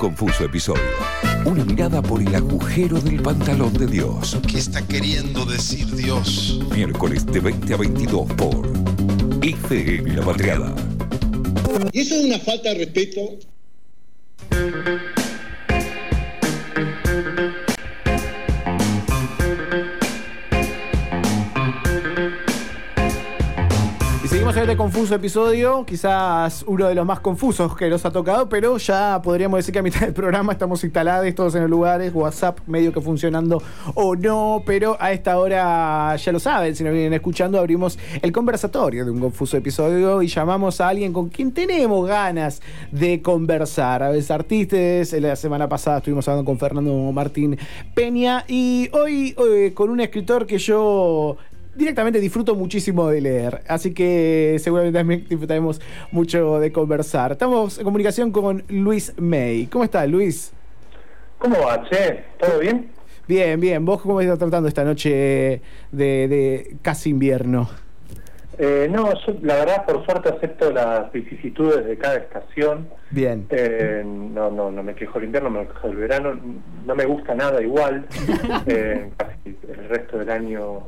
confuso episodio. Una mirada por el agujero del pantalón de Dios. ¿Qué está queriendo decir Dios? Miércoles de 20 a 22 por IFE en la Patriada. Y eso es una falta de respeto este confuso episodio, quizás uno de los más confusos que nos ha tocado, pero ya podríamos decir que a mitad del programa estamos instalados todos en los lugares, WhatsApp medio que funcionando o no, pero a esta hora ya lo saben, si nos vienen escuchando, abrimos el conversatorio de un confuso episodio y llamamos a alguien con quien tenemos ganas de conversar. A veces artistas, la semana pasada estuvimos hablando con Fernando Martín Peña y hoy, hoy con un escritor que yo directamente disfruto muchísimo de leer, así que seguramente también disfrutaremos mucho de conversar. Estamos en comunicación con Luis May. ¿Cómo estás, Luis? ¿Cómo va, Che? ¿Todo bien? Bien, bien. ¿Vos cómo estás tratando esta noche de, casi invierno? Eh, no, yo la verdad por suerte acepto las vicisitudes de cada estación. Bien. Eh, no, no, no me quejo el invierno, me quejo el verano. No me gusta nada igual. Eh, casi el resto del año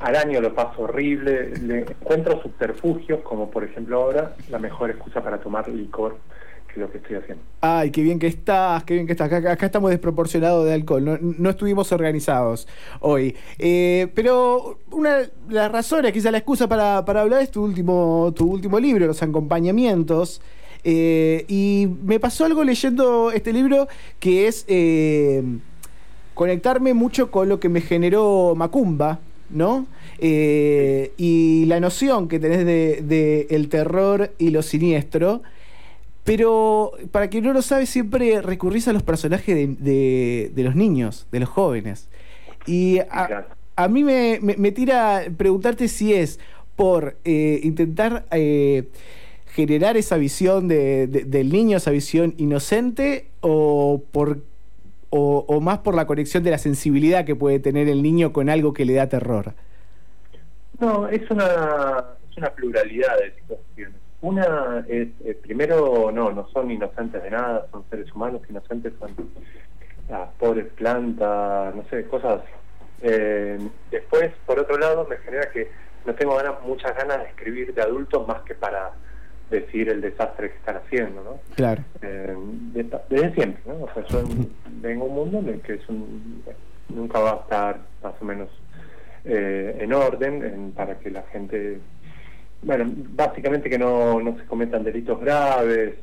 al año lo paso horrible, le encuentro subterfugios, como por ejemplo ahora la mejor excusa para tomar licor, que lo que estoy haciendo. Ay, qué bien que estás, qué bien que estás. Acá, estamos desproporcionados de alcohol, no, estuvimos organizados hoy. Eh, pero una de las razones, quizá la excusa para, para hablar es tu último, tu último libro, Los acompañamientos. Eh, y me pasó algo leyendo este libro que es eh, conectarme mucho con lo que me generó Macumba, ¿no? Eh, y la noción que tenés de, el terror y lo siniestro. Pero para quien no lo sabe, siempre recurrís a los personajes de, los niños, de los jóvenes. Y a, mí me, tira preguntarte si es por eh, intentar eh, generar esa visión del niño, esa visión inocente, o por o, más por la conexión de la sensibilidad que puede tener el niño con algo que le da terror? No, es una, es una pluralidad de situaciones. Una es, eh, primero, no, no son inocentes de nada, son seres humanos, inocentes son las pobres plantas, no sé, cosas. Eh, después, por otro lado, me genera que no tengo ganas, muchas ganas de escribir de adultos más que para decir el desastre que están haciendo, ¿no? Claro. Eh, desde siempre, ¿no? O sea, yo vengo un mundo en el que es un, nunca va a estar más o menos eh, en orden para que la gente, bueno, básicamente que no, no se cometan delitos graves.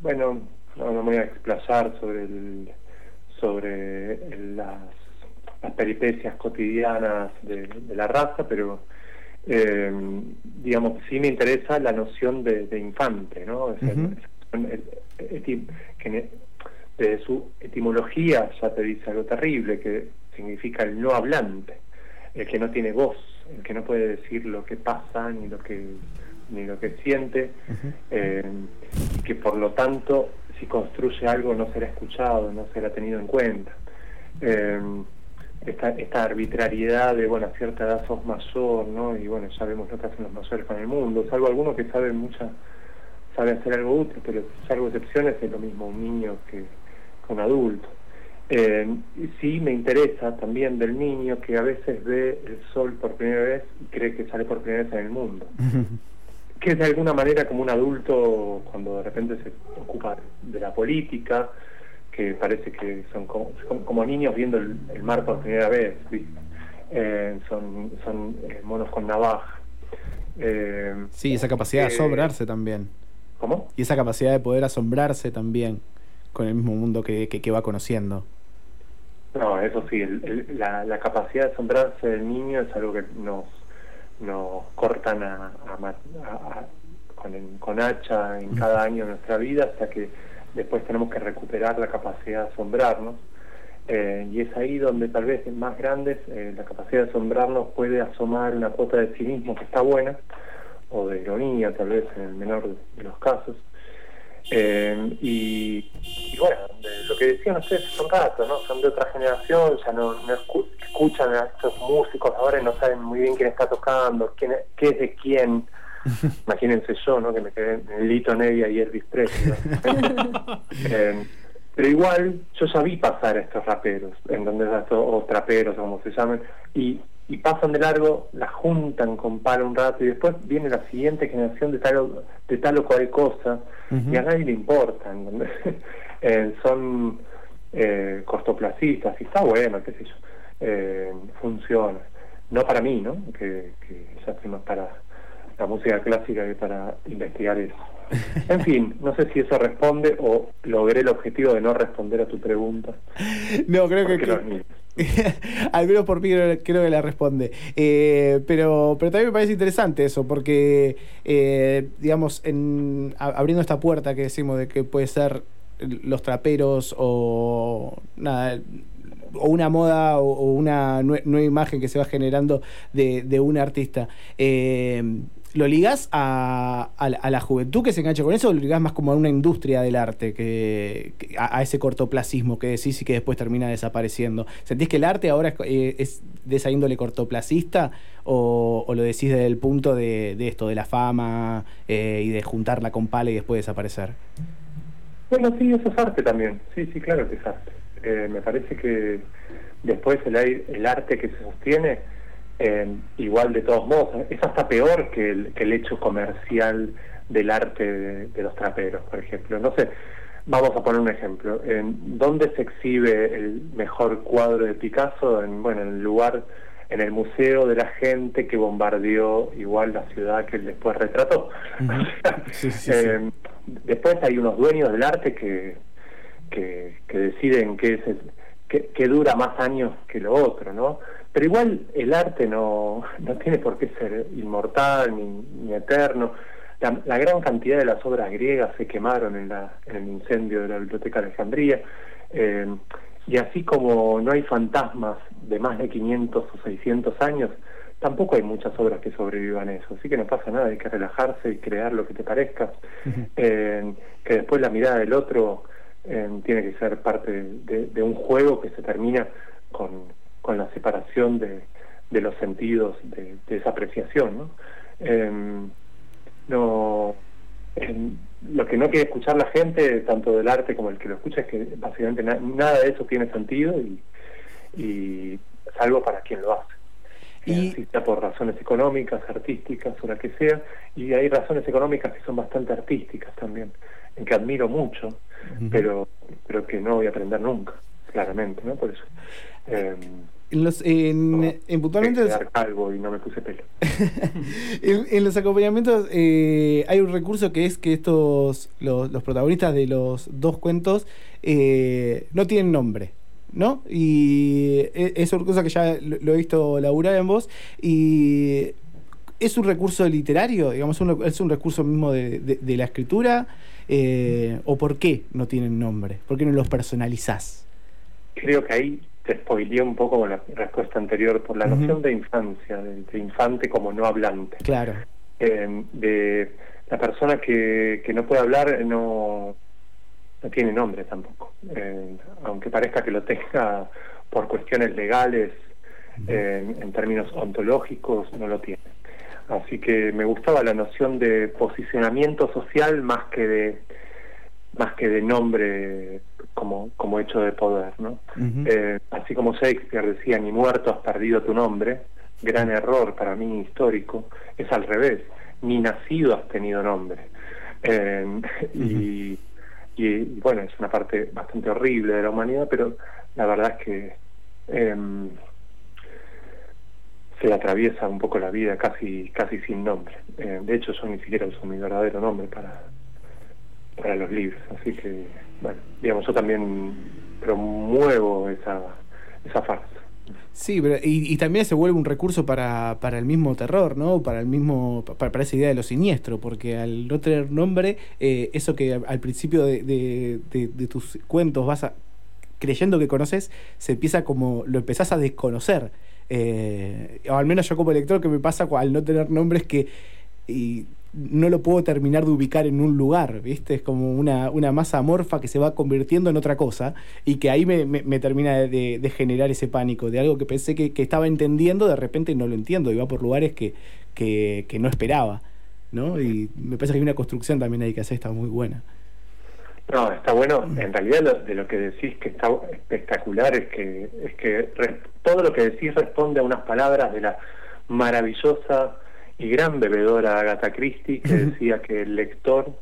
Bueno, no, me voy a explayar sobre el, sobre las, las peripecias cotidianas de la raza, pero eh, digamos, sí me interesa la noción de, infante, ¿no? que desde su etimología ya te dice algo terrible, que significa el no hablante, el que no tiene voz, el que no puede decir lo que pasa ni lo que ni lo que siente, eh, y que por lo tanto si construye algo no será escuchado, no será tenido en cuenta. Eh, esta, esta arbitrariedad de, bueno, a cierta edad sos mayor, ¿no? Y bueno, ya vemos lo que hacen los mayores con el mundo, salvo algunos que saben mucha, sabe hacer algo útil, pero salvo excepciones es lo mismo un niño que, un adulto. Eh, sí me interesa también del niño que a veces ve el sol por primera vez y cree que sale por primera vez en el mundo. que es de alguna manera como un adulto cuando de repente se ocupa de la política, que parece que son como, niños viendo el, mar por primera vez, eh, son son eh, monos con navaja. Eh, sí, esa capacidad de asombrarse también. ¿Cómo? Y esa capacidad de poder asombrarse también con el mismo mundo que, que, va conociendo. No, eso sí, la, la, capacidad de asombrarse del niño es algo que nos, nos cortan a, con, con hacha en cada año de nuestra vida hasta que después tenemos que recuperar la capacidad de asombrarnos. Eh, y es ahí donde tal vez en más grandes eh, la capacidad de asombrarnos puede asomar una cuota de cinismo que está buena, o de ironía tal vez en el menor de, los casos. Eh, y, bueno, lo que decían ustedes son rato, ¿no? Son de otra generación, ya no, escuchan a estos músicos ahora y no saben muy bien quién está tocando, quién, qué es de quién. Imagínense yo, ¿no? Que me quedé en Lito Nevia y Elvis Presley. Eh, pero igual yo ya vi pasar a estos raperos, en donde o traperos, como se llamen, y, y pasan de largo, la juntan con palo un rato y después viene la siguiente generación de tal o, de tal o cual cosa y a nadie le importa. ¿entendés? Eh, son eh, cortoplacistas y está bueno, qué sé yo, eh, funciona. No para mí, ¿no? Que, que ya estoy más para la música clásica que para investigar eso. En fin, no sé si eso responde o logré el objetivo de no responder a tu pregunta. No, creo que, al menos por mí creo, creo que la responde. Eh, pero, pero también me parece interesante eso, porque, eh, digamos, en, a- abriendo esta puerta que decimos de que puede ser los traperos o nada o una moda o, o una nue- nueva imagen que se va generando de, de un artista. Eh, ¿Lo ligás a, a la- juventud que se engancha con eso o lo ligás más como a una industria del arte, que, a, ese cortoplacismo que decís y que después termina desapareciendo? ¿Sentís que el arte ahora es, eh, de esa índole cortoplacista o, lo decís desde el punto de, esto, de la fama eh, y de juntarla con pala y después desaparecer? Bueno, sí, eso es arte también. Sí, sí, claro que es arte. Eh, me parece que después el, el arte que se sostiene, eh, igual de todos modos, es hasta peor que el, que el hecho comercial del arte de, de los traperos, por ejemplo. No sé, vamos a poner un ejemplo. ¿En ¿Dónde se exhibe el mejor cuadro de Picasso? En, bueno, en el lugar, en el museo de la gente que bombardeó igual la ciudad que él después retrató. Sí, sí, sí. Eh, después hay unos dueños del arte que, que, que deciden qué es el- qué- qué dura más años que lo otro, ¿no? Pero igual el arte no, no tiene por qué ser inmortal ni, ni eterno. La, la gran cantidad de las obras griegas se quemaron en, la, en el incendio de la Biblioteca de Alejandría. eh, y así como no hay fantasmas de más de 500 o 600 años, tampoco hay muchas obras que sobrevivan a eso. Así que no pasa nada, hay que relajarse y crear lo que te parezca. Eh, que después la mirada del otro eh, tiene que ser parte de, de un juego que se termina con, con la separación de, de los sentidos de, de esa apreciación. ¿no? Eh, no en- lo que no quiere escuchar la gente, tanto del arte como el que lo escucha, es que básicamente na- nada de eso tiene sentido y, y salvo para quien lo hace. Y- Eh, por razones económicas, artísticas o la que sea, y hay razones económicas que son bastante artísticas también, en que admiro mucho, pero pero que no voy a aprender nunca, claramente, ¿no? Por eso. Eh, En, los, en, no, en puntualmente y no me puse pelo. en, en los acompañamientos eh, hay un recurso que es que estos los, los protagonistas de los dos cuentos eh, no tienen nombre. ¿No? Y e- es una cosa que ya lo, lo he visto laburar en vos. Y es un recurso literario, digamos, un- es un recurso mismo de, de- de la escritura. eh, ¿O por qué no tienen nombre? ¿Por qué no los personalizás? Creo que ahí te spoileé un poco con la respuesta anterior por la noción de infancia, de, de infante como no hablante. Claro. Eh, de la persona que, que no puede hablar eh, no, no tiene nombre tampoco. Eh, aunque parezca que lo tenga por cuestiones legales, eh, en términos ontológicos, no lo tiene. Así que me gustaba la noción de posicionamiento social más que de más que de nombre como, como hecho de poder, ¿no? Eh, así como Shakespeare decía, ni muerto has perdido tu nombre, gran error para mí histórico, es al revés, ni nacido has tenido nombre. Eh, y, y, y, bueno, es una parte bastante horrible de la humanidad, pero la verdad es que em, se le atraviesa un poco la vida casi casi sin nombre. Eh, de hecho, yo ni siquiera uso mi verdadero nombre para, para los libros, así que, bueno, digamos, yo también promuevo esa, esa farsa. Sí, pero y, también se vuelve un recurso para, para el mismo terror, ¿no? Para el mismo para, esa idea de lo siniestro, porque al no tener nombre, eh, eso que al, principio de, de- tus cuentos vas a, creyendo que conoces, se empieza como lo empezás a desconocer. Eh, o al menos yo como lector que me pasa al no tener nombres que y no lo puedo terminar de ubicar en un lugar, ¿viste? Es como una, una masa amorfa que se va convirtiendo en otra cosa y que ahí me, me- me termina de, de generar ese pánico, de algo que pensé que, que estaba entendiendo, de repente no lo entiendo y va por lugares que, que, que no esperaba. ¿no? Y me parece que hay una construcción también ahí que hace está muy buena. No, está bueno. En realidad de lo que decís que está espectacular es que es que todo lo que decís responde a unas palabras de la maravillosa y gran bebedora Agatha Christie que decía que el lector,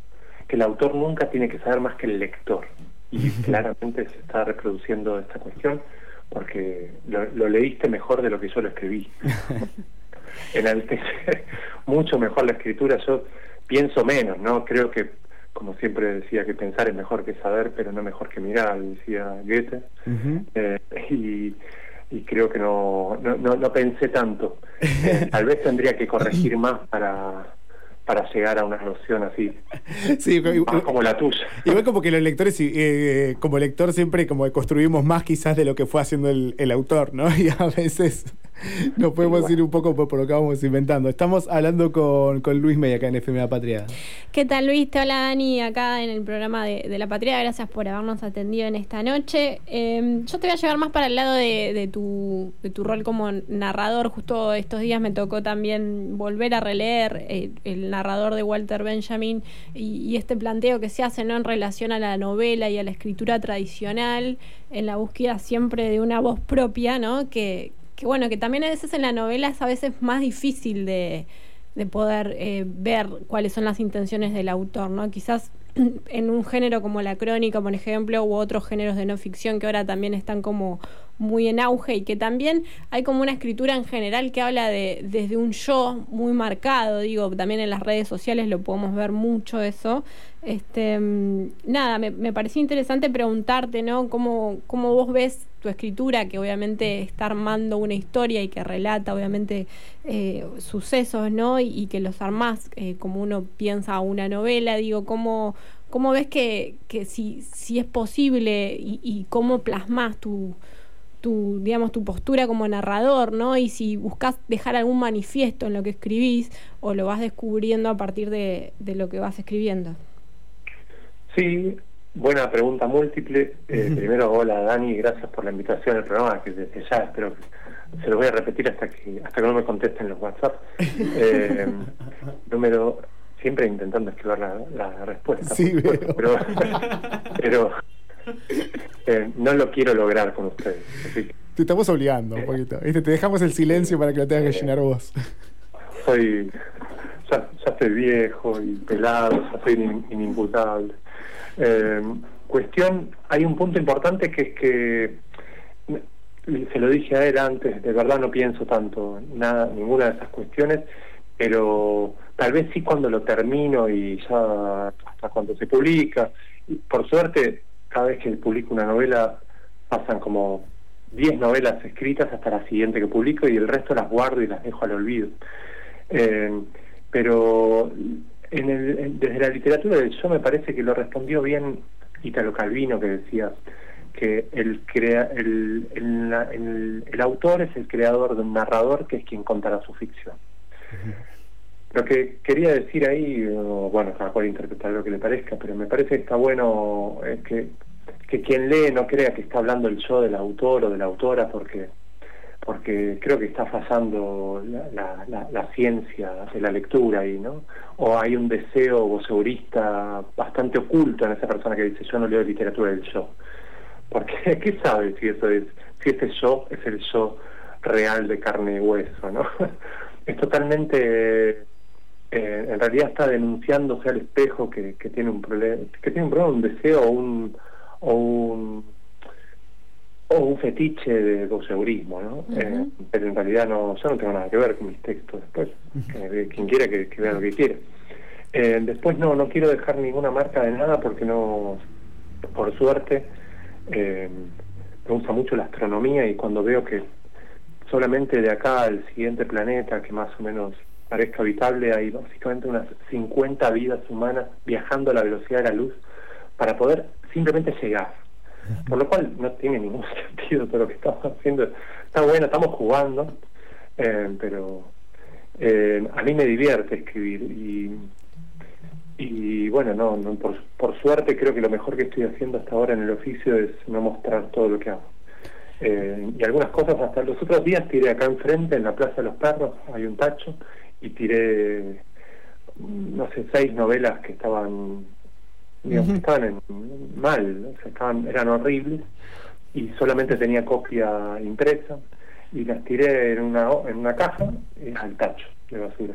que el autor nunca tiene que saber más que el lector. Y claramente se está reproduciendo esta cuestión porque lo, leíste mejor de lo que yo lo escribí. Enaltece mucho mejor la escritura. Yo pienso menos, ¿no? Creo que como siempre decía que pensar es mejor que saber, pero no mejor que mirar, decía Goethe. Eh, y, creo que no, no, no, pensé tanto. Eh, tal vez tendría que corregir más para, para llegar a una noción así sí, como la tuya igual como que los lectores eh, como lector siempre como construimos más quizás de lo que fue haciendo el, el autor no y a veces nos podemos ir un poco por, lo que vamos inventando. Estamos hablando con, con Luis Media acá en FM La Patria. ¿Qué tal Luis? Te habla Dani acá en el programa de, La Patria. Gracias por habernos atendido en esta noche. Em, yo te voy a llevar más para el lado de, tu, de tu rol como narrador. Justo estos días me tocó también volver a releer eh, el narrador de Walter Benjamin y, este planteo que se hace ¿no? en relación a la novela y a la escritura tradicional, en la búsqueda siempre de una voz propia, ¿no? que, que bueno, que también a veces en la novela es a veces más difícil de, de poder eh, ver cuáles son las intenciones del autor, ¿no? Quizás en un género como la crónica, por ejemplo, u otros géneros de no ficción que ahora también están como muy en auge y que también hay como una escritura en general que habla de desde un yo muy marcado, digo, también en las redes sociales lo podemos ver mucho eso. Este, mm, nada, me, me pareció interesante preguntarte, ¿no? ¿Cómo, ¿Cómo vos ves tu escritura, que obviamente está armando una historia y que relata, obviamente, eh, sucesos, ¿no? Y, que los armás eh, como uno piensa una novela, digo, ¿cómo, cómo ves que, que si, si es posible y, y cómo plasmas tu tu, digamos, tu postura como narrador, ¿no? Y si buscas dejar algún manifiesto en lo que escribís o lo vas descubriendo a partir de, lo que vas escribiendo. Sí, buena pregunta múltiple. Eh, primero, hola Dani, gracias por la invitación al programa, que desde ya espero que se lo voy a repetir hasta que hasta que no me contesten los WhatsApp. Eh, número, siempre intentando escribir la, respuesta. Sí, pero, pero eh, no lo quiero lograr con ustedes. Te estamos obligando un poquito. Te dejamos el silencio para que lo tengas que llenar vos. Soy. Ya, estoy viejo y pelado, ya soy inimputable. Eh, cuestión, hay un punto importante que es que se lo dije a él antes, de verdad no pienso tanto nada, ninguna de esas cuestiones, pero tal vez sí cuando lo termino y ya hasta cuando se publica. Por suerte cada vez que publico una novela pasan como 10 novelas escritas hasta la siguiente que publico y el resto las guardo y las dejo al olvido. Eh, pero desde la literatura del yo me parece que lo respondió bien Italo Calvino que decía que el, autor es el creador de un narrador que es quien contará su ficción. Lo que quería decir ahí, bueno, cada cual interpretar lo que le parezca, pero me parece que está bueno es que, que quien lee no crea que está hablando el yo del autor o de la autora, porque porque creo que está fallando la, la, ciencia de la lectura ahí, ¿no? O hay un deseo voceurista bastante oculto en esa persona que dice yo no leo literatura del yo. Porque, ¿qué sabe si eso es, si ese yo es el yo real de carne y hueso, ¿no? es totalmente eh, en realidad está denunciándose al espejo que, que tiene un problema, que tiene un problema, un deseo o un, o un, o un fetiche de voceurismo, ¿no? Eh, pero en realidad no, yo no tengo nada que ver con mis textos después, quien quiera que, vea lo que quiera. Eh, después no, no quiero dejar ninguna marca de nada porque no, por suerte, me gusta mucho la astronomía y cuando veo que solamente de acá al siguiente planeta, que más o menos parezca habitable, hay básicamente unas 50 vidas humanas viajando a la velocidad de la luz para poder simplemente llegar. Por lo cual no tiene ningún sentido todo lo que estamos haciendo. Está bueno, estamos jugando, eh, pero eh, a mí me divierte escribir y, y bueno, no, por, por suerte creo que lo mejor que estoy haciendo hasta ahora en el oficio es no mostrar todo lo que hago. Eh, y algunas cosas hasta los otros días tiré acá enfrente en la Plaza de los Perros, hay un tacho, y tiré no sé, seis novelas que estaban, digamos, estaban en- mal, o sea, estaban, eran horribles y solamente tenía copia impresa y las tiré en una, en una caja eh, al tacho de basura.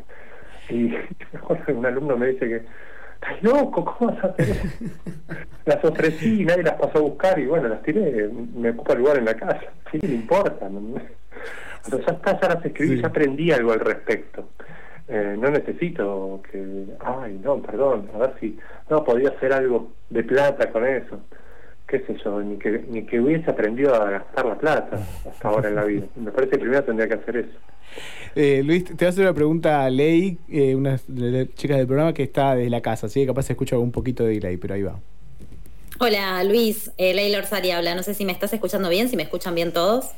Y me acuerdo que un alumno me dice que, estás loco, ¿cómo vas a hacer eso?". Las ofrecí y nadie las pasó a buscar y bueno, las tiré, me ocupa lugar en la casa. ¿Qué le importa? Pero ya está, ya las escribí, Sí. ya aprendí algo al respecto. Eh, no necesito que, ay, no, perdón, a ver si, no, podía hacer algo de plata con eso. Qué sé yo, ni que, ni que hubiese aprendido a gastar la plata hasta ahora en la vida. Me parece que primero tendría que hacer eso. Eh, Luis, te voy a hacer una pregunta a Ley, eh, una de las chicas del programa que está desde la casa, así que capaz se escucha un poquito de delay, pero ahí va. Hola Luis, eh, Leila Orsari habla. No sé si me estás escuchando bien, si me escuchan bien todos.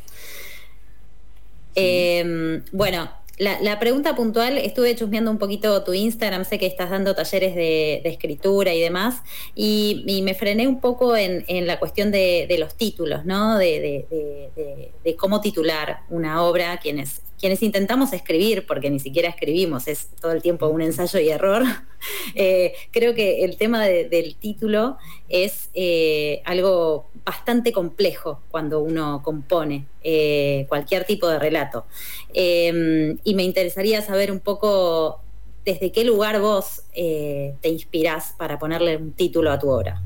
Eh, bueno, la, pregunta puntual, estuve chusmeando un poquito tu Instagram, sé que estás dando talleres de, escritura y demás, y, me frené un poco en, la cuestión de, los títulos, ¿no? De cómo titular una obra, quienes, quienes intentamos escribir, porque ni siquiera escribimos, es todo el tiempo un ensayo y error. Eh, creo que el tema de- del título es eh, algo bastante complejo cuando uno compone eh, cualquier tipo de relato. Eh, y me interesaría saber un poco desde qué lugar vos eh, te inspirás para ponerle un título a tu obra.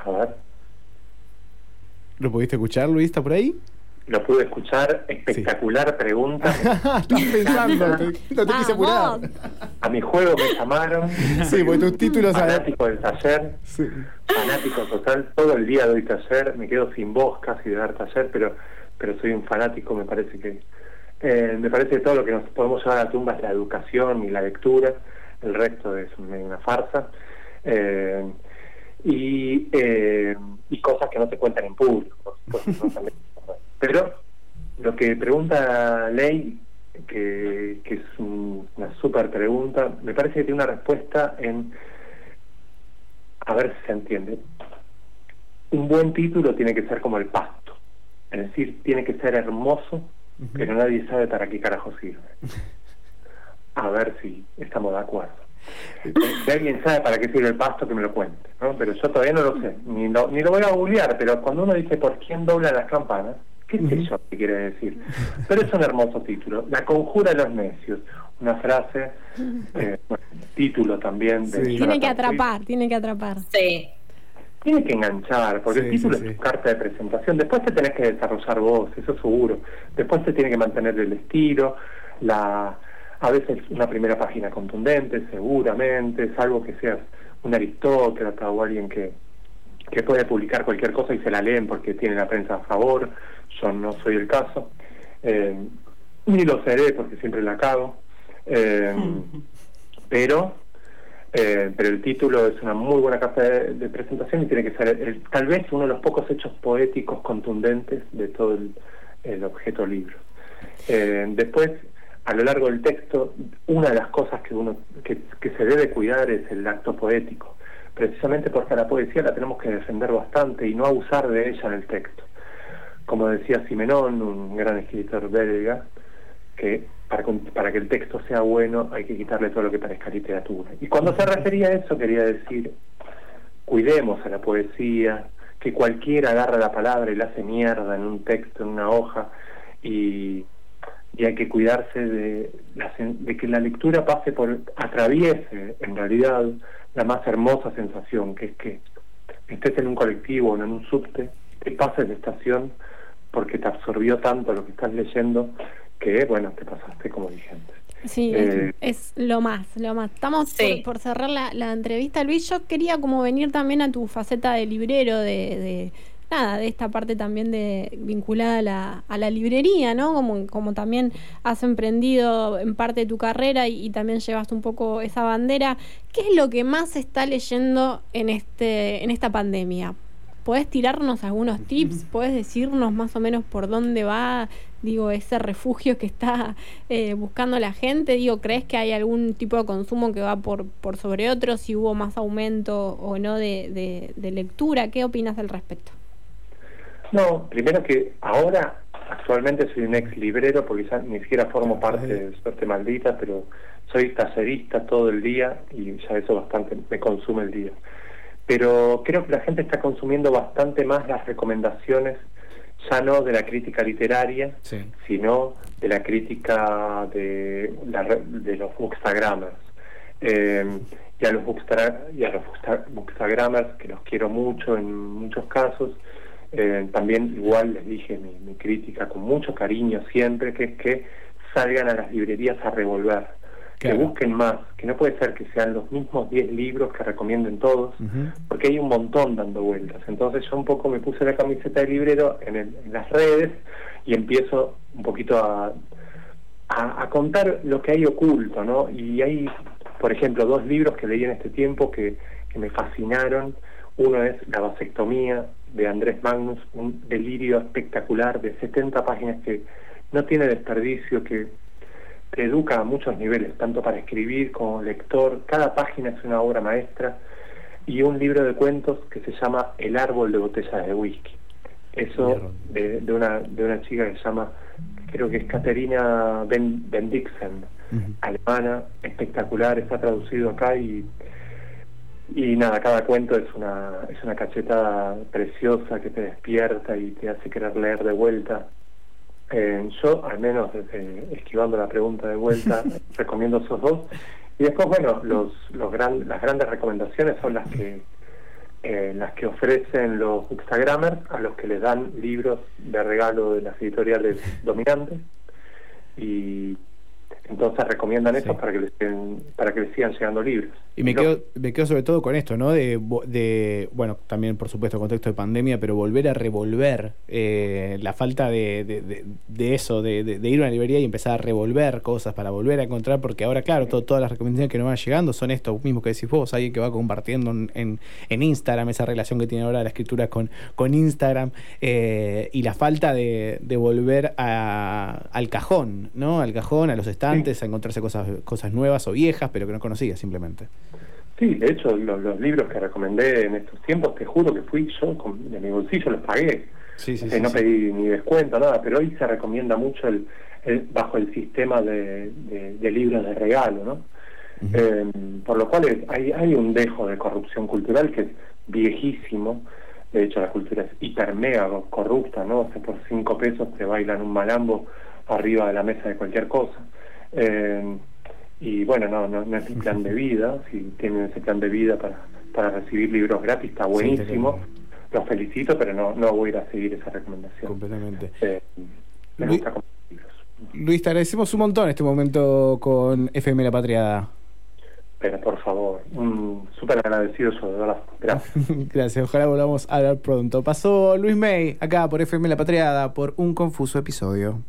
A ver, ¿Lo pudiste escuchar, Luis? ¿Está por ahí? Lo pude escuchar, espectacular pregunta. Estás pensando, te- no te quise apurar. A mi juego me llamaron. Sí, porque tus títulos... Fanático del taller. Sí. fanático total, todo el día doy taller, me quedo sin voz casi de dar taller, pero pero soy un fanático, me parece que eh, me parece que todo lo que nos podemos llevar a la tumba es la educación y la lectura, el resto es una, una farsa. Eh, y, eh, y cosas que no se cuentan en público, por supuesto, ¿no? Pero lo que pregunta Ley, que, que es un- una súper pregunta, me parece que tiene una respuesta en a ver si se entiende. Un buen título tiene que ser como el pasto, es decir, tiene que ser hermoso, pero nadie sabe para qué carajo sirve. A ver si estamos de acuerdo. Si alguien sabe para qué sirve el pasto, que me lo cuente, ¿no? Pero yo todavía no lo sé, ni lo, ni lo voy a googlear, pero cuando uno dice por quién doblan las campanas, qué sé yo qué quiere decir. Pero es un hermoso título. La conjura de los necios, una frase, eh, bueno, título también. De Sí. Tiene que atrapar, tiene que atrapar. Sí, Tiene que enganchar, porque Sí, el título sí, es tu carta de presentación. Después te tenés que desarrollar vos, eso seguro. Después te tiene que mantener el estilo, la a veces una primera página contundente, seguramente, salvo que seas un aristócrata o alguien que, que puede publicar cualquier cosa y se la leen porque tiene la prensa a favor. Yo no soy el caso. Eh, ni lo seré porque siempre la cago. Eh, pero eh, pero el título es una muy buena carta de, de presentación y tiene que ser el- tal vez uno de los pocos hechos poéticos contundentes de todo el, el objeto libro. Después, a lo largo del texto, una de las cosas que uno que, que se debe cuidar es el acto poético, precisamente porque a la poesía la tenemos que defender bastante y no abusar de ella en el texto. Como decía Simenón, un gran escritor belga, que para, para que el texto sea bueno hay que quitarle todo lo que parezca literatura. Y cuando se refería a eso quería decir, cuidemos a la poesía, que cualquiera agarra la palabra y la hace mierda en un texto, en una hoja, y, y hay que cuidarse de, la sen- de que la lectura pase por, atraviese en realidad la más hermosa sensación, que es que estés en un colectivo o en un subte, te pases de estación porque te absorbió tanto lo que estás leyendo que, bueno, te pasaste como vigente. Sí, Eh, es, es lo más, lo más. Estamos Sí. por, por cerrar la, la entrevista, Luis. Yo quería como venir también a tu faceta de librero, de, de nada, de esta parte también de vinculada a la, a la librería, ¿no? Como, como también has emprendido en parte de tu carrera y, y también llevaste un poco esa bandera. ¿Qué es lo que más se está leyendo en este, en esta pandemia? ¿Podés tirarnos algunos tips? ¿Podés decirnos más o menos por dónde va, digo, ese refugio que está eh, buscando la gente? Digo, ¿crees que hay algún tipo de consumo que va por, por sobre otro? Si hubo más aumento o no de, de- de lectura, ¿qué opinas al respecto? No, primero que ahora actualmente soy un ex librero porque ya ni siquiera formo parte de Suerte Maldita, pero soy tallerista todo el día y ya eso bastante me consume el día. Pero creo que la gente está consumiendo bastante más las recomendaciones, ya no de la crítica literaria, sino de la crítica de, de los bookstagrammers. Eh, y a los y a los bookstagrammers, que los quiero mucho en muchos casos, eh, también igual les dije mi, crítica con mucho cariño siempre, que es que salgan a las librerías a revolver, que busquen más, que no puede ser que sean los mismos 10 libros que recomienden todos, porque hay un montón dando vueltas. Entonces yo un poco me puse la camiseta de librero en, en las redes y empiezo un poquito a, a, a, contar lo que hay oculto, ¿no? Y hay, por ejemplo, dos libros que leí en este tiempo que, que me fascinaron. Uno es La vasectomía de Andrés Magnus, un delirio espectacular de 70 páginas que no tiene desperdicio, que te educa a muchos niveles, tanto para escribir como lector. Cada página es una obra maestra. Y un libro de cuentos que se llama El árbol de botellas de whisky. Eso de, de, una, de una chica que se llama, creo que es Caterina Ben, Bendixen, alemana, espectacular, está traducido acá y y nada, cada cuento es una, es una cachetada preciosa que te despierta y te hace querer leer de vuelta. Eh, yo, al menos, esquivando la pregunta de vuelta, recomiendo esos dos. Y después, bueno, los, los gran, las grandes recomendaciones son las que eh, las que ofrecen los Instagramers a los que les dan libros de regalo de las editoriales dominantes. Y entonces recomiendan eso para que les para que les sigan llegando libros. Y me quedo, me quedo sobre todo con esto, ¿no? De, de bueno, también por supuesto contexto de pandemia, pero volver a revolver eh, la falta de, de, eso, de, ir a una librería y empezar a revolver cosas para volver a encontrar, porque ahora, claro, todas las recomendaciones que nos van llegando son esto mismo que decís vos, alguien que va compartiendo en, en, Instagram, esa relación que tiene ahora la escritura con, con Instagram, eh, y la falta de, volver a, al cajón, ¿no? Al cajón, a los stands a encontrarse cosas, cosas nuevas o viejas, pero que no conocía simplemente. Sí, de hecho, los, libros que recomendé en estos tiempos, te juro que fui yo, con, de mi bolsillo los pagué. Sí, sí, no pedí ni descuento, nada, pero hoy se recomienda mucho el, bajo el sistema de, de, libros de regalo, ¿no? Eh, por lo cual hay, hay un dejo de corrupción cultural que es viejísimo. De hecho, la cultura es hiper mega corrupta, ¿no? O sea, por cinco pesos te bailan un malambo arriba de la mesa de cualquier cosa. Eh, y bueno, no, no, es un plan de vida, si tienen ese plan de vida para, para recibir libros gratis, está buenísimo. Los felicito, pero no, no voy a ir a seguir esa recomendación. Completamente. Eh, me Luis, gusta libros. Luis, te agradecemos un montón este momento con FM La Patriada. Pero por favor, un súper agradecido sobre verdad. Gracias. Gracias, ojalá volvamos a hablar pronto. Pasó Luis May, acá por FM La Patriada, por un confuso episodio.